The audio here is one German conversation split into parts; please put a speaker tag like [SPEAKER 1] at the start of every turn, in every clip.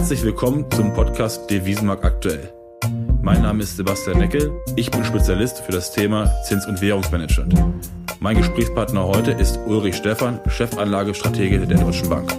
[SPEAKER 1] Herzlich willkommen zum Podcast Devisenmarkt aktuell. Mein Name ist Sebastian Neckel. Ich bin Spezialist für das Thema Zins- und Währungsmanagement. Mein Gesprächspartner heute ist Ulrich Stephan, Chefanlagestratege der Deutschen Bank.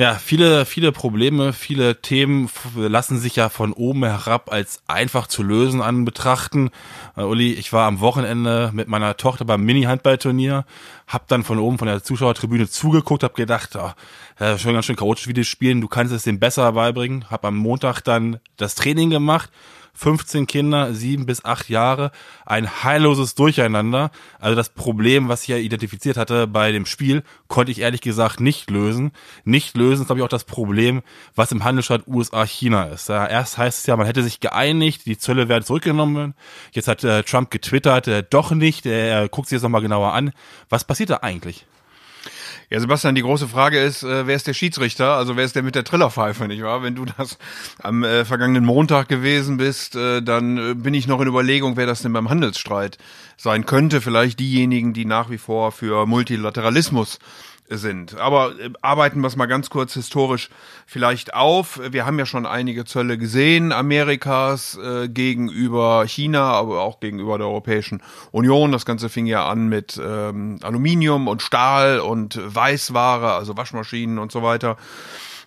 [SPEAKER 1] Ja, viele, viele Probleme, viele Themen lassen sich ja von oben herab als einfach zu lösen an betrachten. Uh, Uli, ich war am Wochenende mit meiner Tochter beim Mini-Handballturnier, hab dann von oben von der Zuschauertribüne zugeguckt, hab gedacht, oh, ja, schon ganz schön chaotisch, wie die spielen, du kannst es dem besser beibringen. Hab am Montag dann das Training gemacht 15 Kinder, sieben bis acht Jahre, ein heilloses Durcheinander. Also das Problem, was ich ja identifiziert hatte bei dem Spiel, konnte ich ehrlich gesagt nicht lösen. Nicht lösen ist, glaube ich, auch das Problem, was im Handelsstaat USA-China ist. Ja, erst heißt es ja, man hätte sich geeinigt, die Zölle werden zurückgenommen. Jetzt hat äh, Trump getwittert, äh, doch nicht, er guckt sich das nochmal genauer an. Was passiert da eigentlich?
[SPEAKER 2] Ja, Sebastian, die große Frage ist, äh, wer ist der Schiedsrichter? Also wer ist der mit der Trillerpfeife, nicht wahr? Wenn du das am äh, vergangenen Montag gewesen bist, äh, dann äh, bin ich noch in Überlegung, wer das denn beim Handelsstreit sein könnte. Vielleicht diejenigen, die nach wie vor für Multilateralismus sind. Aber äh, arbeiten wir es mal ganz kurz historisch vielleicht auf. Wir haben ja schon einige Zölle gesehen, Amerikas äh, gegenüber China, aber auch gegenüber der Europäischen Union. Das Ganze fing ja an mit ähm, Aluminium und Stahl und Weißware, also Waschmaschinen und so weiter.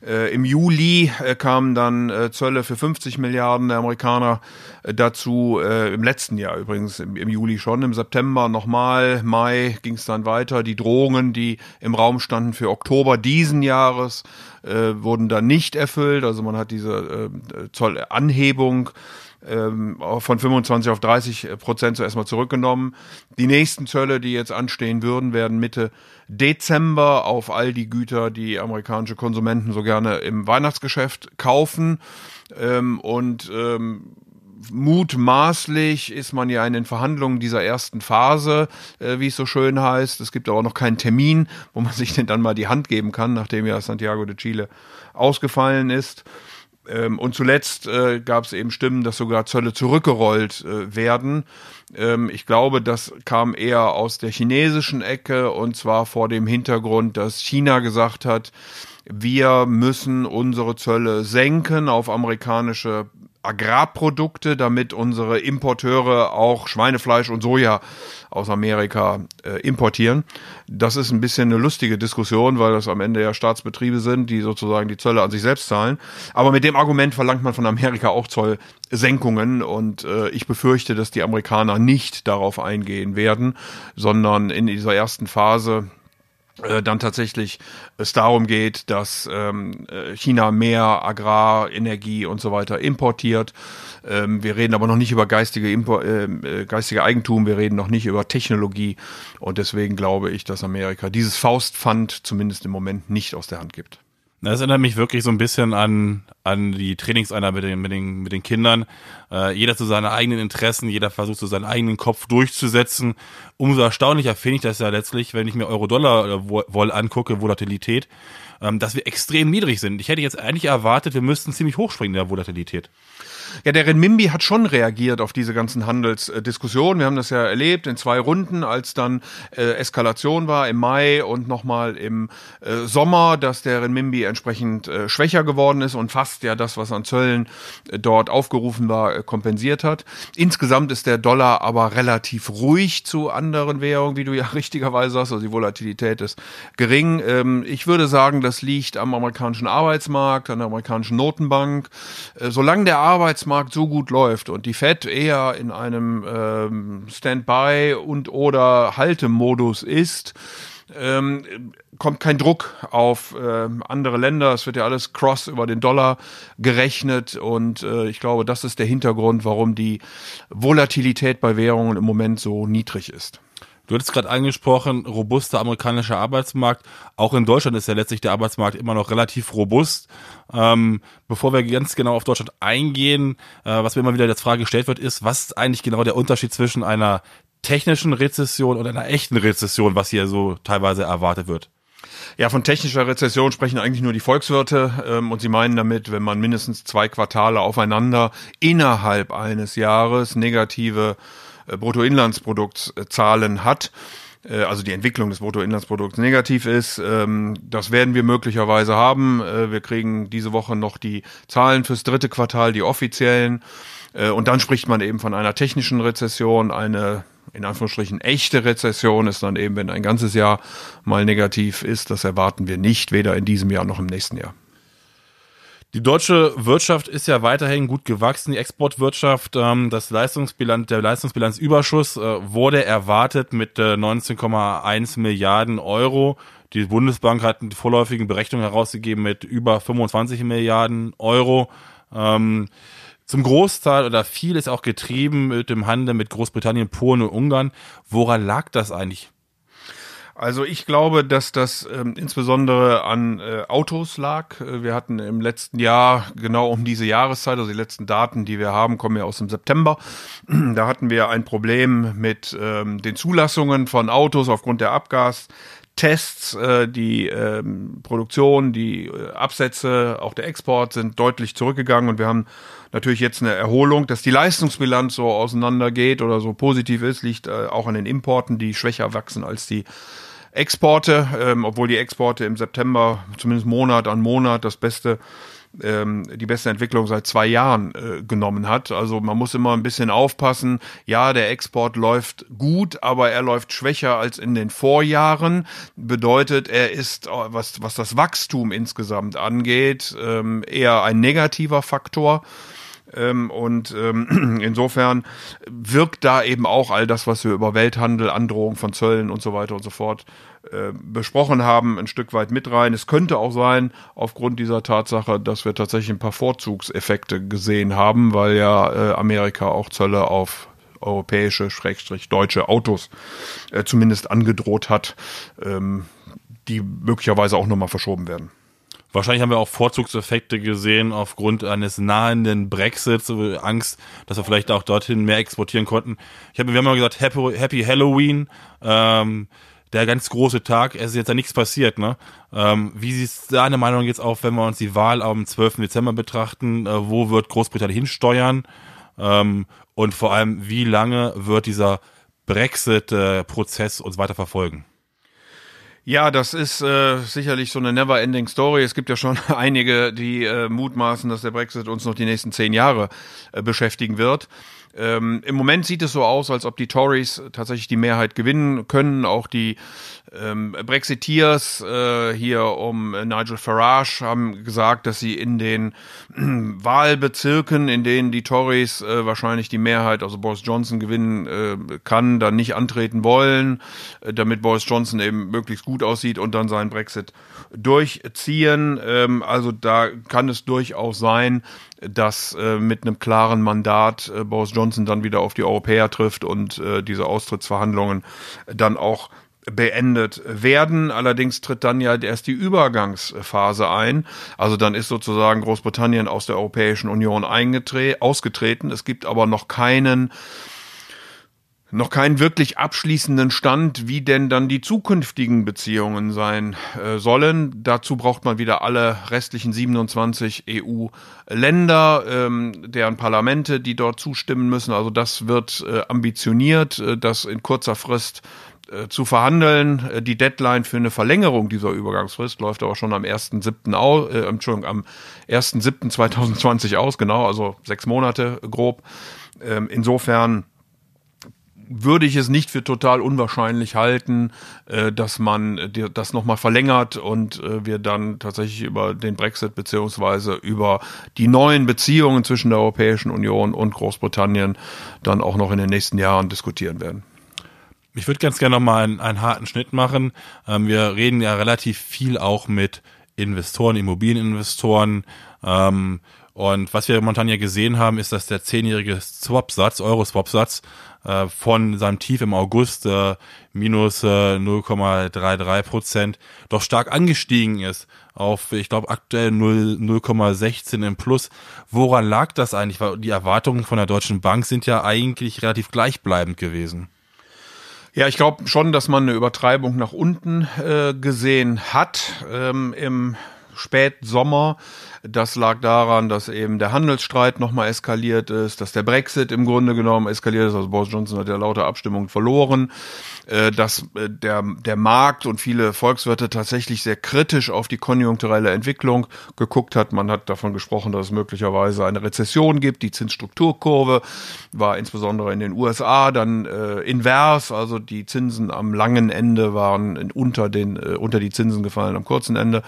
[SPEAKER 2] Äh, Im Juli äh, kamen dann äh, Zölle für 50 Milliarden der Amerikaner äh, dazu. Äh, Im letzten Jahr übrigens, im, im Juli schon. Im September nochmal, Mai ging es dann weiter. Die Drohungen, die im Raum standen für Oktober diesen Jahres, äh, wurden dann nicht erfüllt. Also man hat diese Zollanhebung ähm, von 25 auf 30 Prozent zuerst mal zurückgenommen. Die nächsten Zölle, die jetzt anstehen würden, werden Mitte Dezember auf all die Güter, die amerikanische Konsumenten so gerne im Weihnachtsgeschäft kaufen. Ähm, und ähm, mutmaßlich ist man ja in den Verhandlungen dieser ersten Phase, äh, wie es so schön heißt. Es gibt aber noch keinen Termin, wo man sich denn dann mal die Hand geben kann, nachdem ja Santiago de Chile ausgefallen ist. Ähm, und zuletzt äh, gab es eben Stimmen, dass sogar Zölle zurückgerollt äh, werden. Ähm, ich glaube, das kam eher aus der chinesischen Ecke und zwar vor dem Hintergrund, dass China gesagt hat, wir müssen unsere Zölle senken auf amerikanische Agrarprodukte, damit unsere Importeure auch Schweinefleisch und Soja aus Amerika äh, importieren. Das ist ein bisschen eine lustige Diskussion, weil das am Ende ja Staatsbetriebe sind, die sozusagen die Zölle an sich selbst zahlen. Aber mit dem Argument verlangt man von Amerika auch Zollsenkungen und äh, ich befürchte, dass die Amerikaner nicht darauf eingehen werden, sondern in dieser ersten Phase dann tatsächlich es darum geht, dass ähm, äh, China mehr Agrar, Energie und so weiter importiert. Ähm, wir reden aber noch nicht über geistige, Impor ähm, äh, geistige Eigentum, wir reden noch nicht über Technologie und deswegen glaube ich, dass Amerika dieses Faustpfand zumindest im Moment nicht aus der Hand gibt.
[SPEAKER 1] Das erinnert mich wirklich so ein bisschen an, an die Trainingseinheit mit den, mit den, mit den Kindern. Äh, jeder zu seinen eigenen Interessen, jeder versucht so seinen eigenen Kopf durchzusetzen. Umso erstaunlicher finde ich das ja letztlich, wenn ich mir Euro-Dollar-Woll angucke, Volatilität, ähm, dass wir extrem niedrig sind. Ich hätte jetzt eigentlich erwartet, wir müssten ziemlich hochspringen in der Volatilität.
[SPEAKER 2] Ja, der Renminbi hat schon reagiert auf diese ganzen Handelsdiskussionen. Wir haben das ja erlebt in zwei Runden, als dann äh, Eskalation war im Mai und nochmal im äh, Sommer, dass der Renminbi entsprechend äh, schwächer geworden ist und fast ja das, was an Zöllen äh, dort aufgerufen war, äh, kompensiert hat. Insgesamt ist der Dollar aber relativ ruhig zu anderen Währungen, wie du ja richtigerweise sagst. Also die Volatilität ist gering. Ähm, ich würde sagen, das liegt am amerikanischen Arbeitsmarkt, an der amerikanischen Notenbank. Äh, solange der Arbeits Arbeitsmarkt so gut läuft und die Fed eher in einem ähm, Standby und oder Haltemodus ist, ähm, kommt kein Druck auf äh, andere Länder. Es wird ja alles cross über den Dollar gerechnet und äh, ich glaube, das ist der Hintergrund, warum die Volatilität bei Währungen im Moment so niedrig ist.
[SPEAKER 1] Du hattest gerade angesprochen, robuster amerikanischer Arbeitsmarkt. Auch in Deutschland ist ja letztlich der Arbeitsmarkt immer noch relativ robust. Ähm, bevor wir ganz genau auf Deutschland eingehen, äh, was mir immer wieder als Frage gestellt wird, ist, was ist eigentlich genau der Unterschied zwischen einer technischen Rezession und einer echten Rezession, was hier so teilweise erwartet wird?
[SPEAKER 2] Ja, von technischer Rezession sprechen eigentlich nur die Volkswirte ähm, und sie meinen damit, wenn man mindestens zwei Quartale aufeinander innerhalb eines Jahres negative äh, Bruttoinlandsproduktzahlen hat, äh, also die Entwicklung des Bruttoinlandsprodukts negativ ist. Ähm, das werden wir möglicherweise haben. Äh, wir kriegen diese Woche noch die Zahlen fürs dritte Quartal, die offiziellen. Äh, und dann spricht man eben von einer technischen Rezession, eine in Anführungsstrichen echte Rezession ist dann eben, wenn ein ganzes Jahr mal negativ ist. Das erwarten wir nicht, weder in diesem Jahr noch im nächsten Jahr.
[SPEAKER 1] Die deutsche Wirtschaft ist ja weiterhin gut gewachsen, die Exportwirtschaft. Ähm, das Leistungsbilanz, der Leistungsbilanzüberschuss äh, wurde erwartet mit 19,1 Milliarden Euro. Die Bundesbank hat die vorläufigen Berechnungen herausgegeben mit über 25 Milliarden Euro. Zum Großteil oder viel ist auch getrieben mit dem Handel mit Großbritannien, Polen und Ungarn. Woran lag das eigentlich?
[SPEAKER 2] Also ich glaube, dass das ähm, insbesondere an äh, Autos lag. Äh, wir hatten im letzten Jahr genau um diese Jahreszeit, also die letzten Daten, die wir haben, kommen ja aus dem September. Da hatten wir ein Problem mit ähm, den Zulassungen von Autos aufgrund der Abgas. Tests, äh, die ähm, Produktion, die äh, Absätze, auch der Export sind deutlich zurückgegangen und wir haben natürlich jetzt eine Erholung, dass die Leistungsbilanz so auseinandergeht oder so positiv ist, liegt äh, auch an den Importen, die schwächer wachsen als die Exporte, ähm, obwohl die Exporte im September zumindest Monat an Monat das beste ähm, die beste Entwicklung seit zwei Jahren äh, genommen hat. Also man muss immer ein bisschen aufpassen. Ja, der Export läuft gut, aber er läuft schwächer als in den Vorjahren. Bedeutet, er ist, äh, was, was das Wachstum insgesamt angeht, ähm, eher ein negativer Faktor. Ähm, und ähm, insofern wirkt da eben auch all das, was wir über Welthandel, Androhung von Zöllen und so weiter und so fort äh, besprochen haben, ein Stück weit mit rein. Es könnte auch sein, aufgrund dieser Tatsache, dass wir tatsächlich ein paar Vorzugseffekte gesehen haben, weil ja äh, Amerika auch Zölle auf europäische, schrägstrich deutsche Autos äh, zumindest angedroht hat, ähm, die möglicherweise auch nochmal verschoben werden.
[SPEAKER 1] Wahrscheinlich haben wir auch Vorzugseffekte gesehen aufgrund eines nahenden Brexits, Angst, dass wir vielleicht auch dorthin mehr exportieren konnten. Ich habe, wir haben mal gesagt, Happy, Happy Halloween, ähm, der ganz große Tag. Es ist jetzt ja nichts passiert, ne? Ähm, wie sieht deine Meinung jetzt auf, wenn wir uns die Wahl am 12. Dezember betrachten? Äh, wo wird Großbritannien hinsteuern? Ähm, und vor allem, wie lange wird dieser Brexit-Prozess äh, uns weiter verfolgen?
[SPEAKER 2] Ja, das ist äh, sicherlich so eine never-ending Story. Es gibt ja schon einige, die äh, mutmaßen, dass der Brexit uns noch die nächsten zehn Jahre äh, beschäftigen wird. Ähm, Im Moment sieht es so aus, als ob die Tories tatsächlich die Mehrheit gewinnen können. Auch die ähm, Brexiteers äh, hier um Nigel Farage haben gesagt, dass sie in den äh, Wahlbezirken, in denen die Tories äh, wahrscheinlich die Mehrheit, also Boris Johnson gewinnen äh, kann, dann nicht antreten wollen, äh, damit Boris Johnson eben möglichst gut aussieht und dann seinen Brexit durchziehen. Ähm, also da kann es durchaus sein, dass äh, mit einem klaren Mandat äh, Boris Johnson dann wieder auf die Europäer trifft und äh, diese Austrittsverhandlungen dann auch beendet werden. Allerdings tritt dann ja erst die Übergangsphase ein. Also dann ist sozusagen Großbritannien aus der Europäischen Union ausgetreten. Es gibt aber noch keinen noch keinen wirklich abschließenden Stand, wie denn dann die zukünftigen Beziehungen sein äh, sollen. Dazu braucht man wieder alle restlichen 27 EU-Länder, ähm, deren Parlamente, die dort zustimmen müssen. Also das wird äh, ambitioniert, äh, das in kurzer Frist äh, zu verhandeln. Äh, die Deadline für eine Verlängerung dieser Übergangsfrist läuft aber schon am 1.7. aus, äh, Entschuldigung, am 1.7.2020 aus, genau, also sechs Monate grob. Ähm, insofern würde ich es nicht für total unwahrscheinlich halten, äh, dass man äh, das nochmal verlängert und äh, wir dann tatsächlich über den Brexit beziehungsweise über die neuen Beziehungen zwischen der Europäischen Union und Großbritannien dann auch noch in den nächsten Jahren diskutieren werden.
[SPEAKER 1] Ich würde ganz gerne nochmal einen, einen harten Schnitt machen. Ähm, wir reden ja relativ viel auch mit Investoren, Immobilieninvestoren. Ähm, und was wir momentan ja gesehen haben, ist, dass der zehnjährige Swap-Satz, Euro-Swap-Satz, äh, von seinem Tief im August äh, minus äh, 0,33 Prozent doch stark angestiegen ist auf, ich glaube, aktuell 0,16 im Plus. Woran lag das eigentlich? Weil die Erwartungen von der Deutschen Bank sind ja eigentlich relativ gleichbleibend gewesen.
[SPEAKER 2] Ja, ich glaube schon, dass man eine Übertreibung nach unten äh, gesehen hat. Ähm, Im Spätsommer. Das lag daran, dass eben der Handelsstreit nochmal eskaliert ist, dass der Brexit im Grunde genommen eskaliert ist. Also Boris Johnson hat ja lauter Abstimmungen verloren, äh, dass äh, der, der Markt und viele Volkswirte tatsächlich sehr kritisch auf die konjunkturelle Entwicklung geguckt hat. Man hat davon gesprochen, dass es möglicherweise eine Rezession gibt. Die Zinsstrukturkurve war insbesondere in den USA dann äh, invers, also die Zinsen am langen Ende waren unter den äh, unter die Zinsen gefallen am kurzen Ende.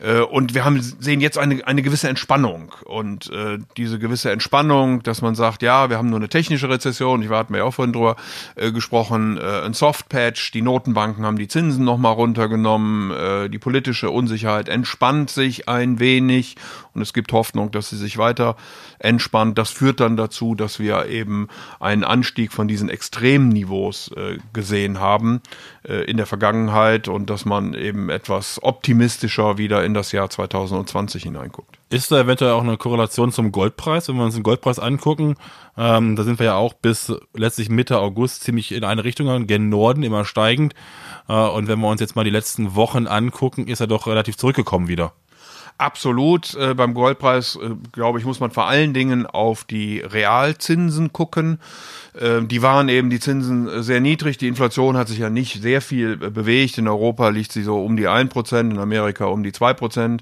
[SPEAKER 2] Äh, und wir haben, sehen jetzt eine, eine gewisse Entspannung. Und äh, diese gewisse Entspannung, dass man sagt, ja, wir haben nur eine technische Rezession, ich hatten wir ja auch vorhin drüber äh, gesprochen, äh, ein Softpatch, die Notenbanken haben die Zinsen nochmal runtergenommen, äh, die politische Unsicherheit entspannt sich ein wenig und es gibt Hoffnung, dass sie sich weiter entspannt. Das führt dann dazu, dass wir eben einen Anstieg von diesen Extremniveaus äh, gesehen haben äh, in der Vergangenheit und dass man eben etwas optimistischer wieder in das Jahr 2020 hineinguckt.
[SPEAKER 1] Ist da eventuell auch eine Korrelation zum Goldpreis, wenn wir uns den Goldpreis angucken? Ähm, da sind wir ja auch bis letztlich Mitte August ziemlich in eine Richtung, gen Norden immer steigend. Äh, und wenn wir uns jetzt mal die letzten Wochen angucken, ist er doch relativ zurückgekommen wieder.
[SPEAKER 2] Absolut. Äh, beim Goldpreis, äh, glaube ich, muss man vor allen Dingen auf die Realzinsen gucken. Äh, die waren eben die Zinsen sehr niedrig. Die Inflation hat sich ja nicht sehr viel bewegt. In Europa liegt sie so um die 1%, in Amerika um die 2%.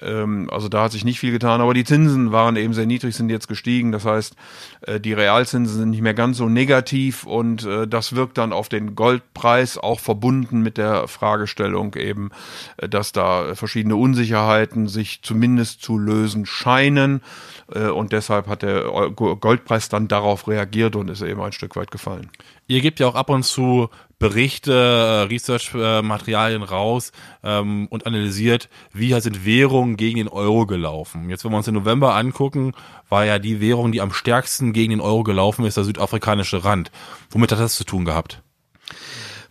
[SPEAKER 2] Ähm, also da hat sich nicht viel getan, aber die Zinsen waren eben sehr niedrig, sind jetzt gestiegen. Das heißt, äh, die Realzinsen sind nicht mehr ganz so negativ und äh, das wirkt dann auf den Goldpreis auch verbunden mit der Fragestellung eben, äh, dass da verschiedene Unsicherheiten sich zumindest zu lösen scheinen. Und deshalb hat der Goldpreis dann darauf reagiert und ist eben ein Stück weit gefallen.
[SPEAKER 1] Ihr gebt ja auch ab und zu Berichte, äh, Research-Materialien raus ähm, und analysiert, wie sind Währungen gegen den Euro gelaufen. Jetzt, wenn wir uns den November angucken, war ja die Währung, die am stärksten gegen den Euro gelaufen ist, der südafrikanische Rand. Womit hat das zu tun gehabt?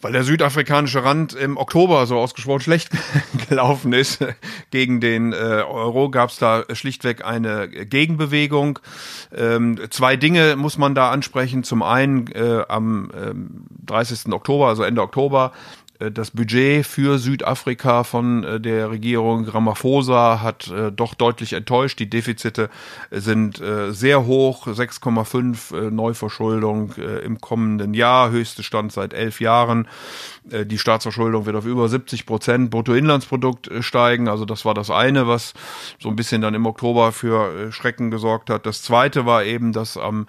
[SPEAKER 2] weil der südafrikanische Rand im Oktober so ausgesprochen schlecht gelaufen ist gegen den äh, Euro, gab es da schlichtweg eine Gegenbewegung. Ähm, zwei Dinge muss man da ansprechen. Zum einen äh, am ähm, 30. Oktober, also Ende Oktober, äh, das Budget für Südafrika von äh, der Regierung Ramaphosa hat äh, doch deutlich enttäuscht. Die Defizite sind sehr hoch, 6,5 Neuverschuldung im kommenden Jahr, höchste Stand seit elf Jahren. Die Staatsverschuldung wird auf über 70 Prozent Bruttoinlandsprodukt steigen. Also das war das eine, was so ein bisschen dann im Oktober für Schrecken gesorgt hat. Das zweite war eben, dass am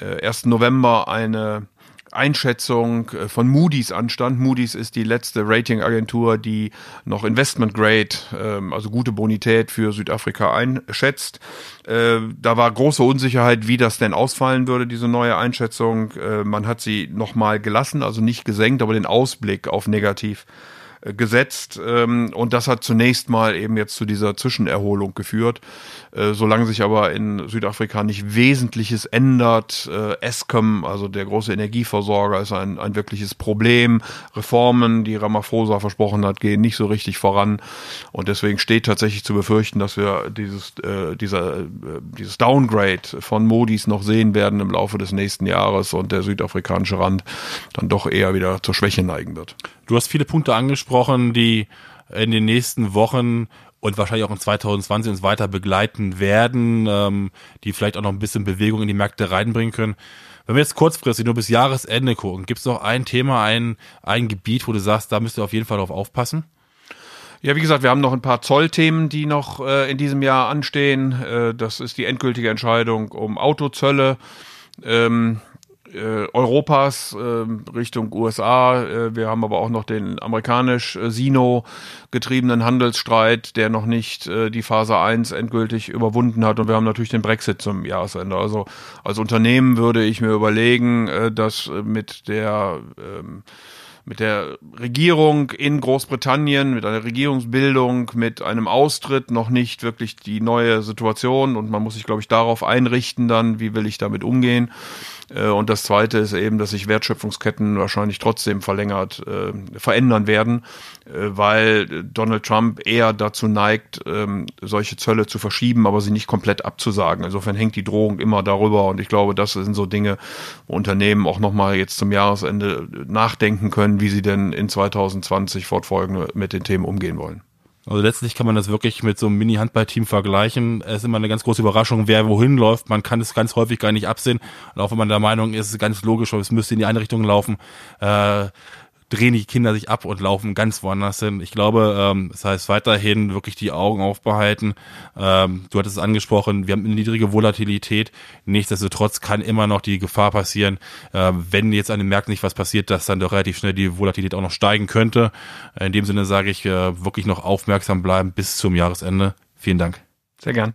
[SPEAKER 2] 1. November eine Einschätzung äh, von Moody's anstand. Moody's ist die letzte Ratingagentur, die noch Investment Grade, ähm, also gute Bonität für Südafrika einschätzt. Äh, da war große Unsicherheit, wie das denn ausfallen würde, diese neue Einschätzung. Äh, man hat sie nochmal gelassen, also nicht gesenkt, aber den Ausblick auf negativ gesetzt ähm, und das hat zunächst mal eben jetzt zu dieser Zwischenerholung geführt. Äh, solange sich aber in Südafrika nicht Wesentliches ändert, äh, Eskom, also der große Energieversorger, ist ein, ein wirkliches Problem. Reformen, die Ramaphosa versprochen hat, gehen nicht so richtig voran und deswegen steht tatsächlich zu befürchten, dass wir dieses, äh, dieser, äh, dieses Downgrade von Modis noch sehen werden im Laufe des nächsten Jahres und der südafrikanische Rand dann doch eher wieder zur Schwäche neigen wird.
[SPEAKER 1] Du hast viele Punkte angesprochen, die in den nächsten Wochen und wahrscheinlich auch in 2020 uns weiter begleiten werden, ähm, die vielleicht auch noch ein bisschen Bewegung in die Märkte reinbringen können. Wenn wir jetzt kurzfristig nur bis Jahresende gucken, gibt es noch ein Thema, ein, ein Gebiet, wo du sagst, da müsst ihr auf jeden Fall drauf aufpassen?
[SPEAKER 2] Ja, wie gesagt, wir haben noch ein paar Zollthemen, die noch äh, in diesem Jahr anstehen. Äh, das ist die endgültige Entscheidung um Autozölle. Ähm, äh, Europas äh, Richtung USA. Äh, wir haben aber auch noch den amerikanisch äh, getriebenen Handelsstreit, der noch nicht äh, die Phase 1 endgültig überwunden hat. Und wir haben natürlich den Brexit zum Jahresende. Also als Unternehmen würde ich mir überlegen, äh, dass mit der ähm, mit der Regierung in Großbritannien, mit einer Regierungsbildung, mit einem Austritt noch nicht wirklich die neue Situation und man muss sich, glaube ich, darauf einrichten dann, wie will ich damit umgehen. Äh, und das Zweite ist eben, dass sich Wertschöpfungsketten wahrscheinlich trotzdem verlängert äh, verändern werden, äh, weil Donald Trump eher dazu neigt, ähm, solche Zölle zu verschieben, aber sie nicht komplett abzusagen. Insofern hängt die Drohung immer darüber und ich glaube, das sind so Dinge, wo Unternehmen auch nochmal jetzt zum Jahresende nachdenken können, wie sie denn in 2020 fortfolgende mit den Themen umgehen wollen.
[SPEAKER 1] Also letztlich kann man das wirklich mit so einem Mini-Handball-Team vergleichen. Es ist immer eine ganz große Überraschung, wer wohin läuft. Man kann es ganz häufig gar nicht absehen. Und auch wenn man der Meinung ist, es ist ganz logisch, es müsste in die eine Richtung laufen, äh, drehen die Kinder sich ab und laufen ganz woanders hin. Ich glaube, ähm, das heißt weiterhin wirklich die Augen aufbehalten. Ähm, du hattest es angesprochen, wir haben eine niedrige Volatilität. Nichtsdestotrotz kann immer noch die Gefahr passieren, äh, wenn jetzt an den Märkten nicht was passiert, dass dann doch relativ schnell die Volatilität auch noch steigen könnte. In dem Sinne sage ich, äh, wirklich noch aufmerksam bleiben bis zum Jahresende. Vielen Dank.
[SPEAKER 2] Sehr gern.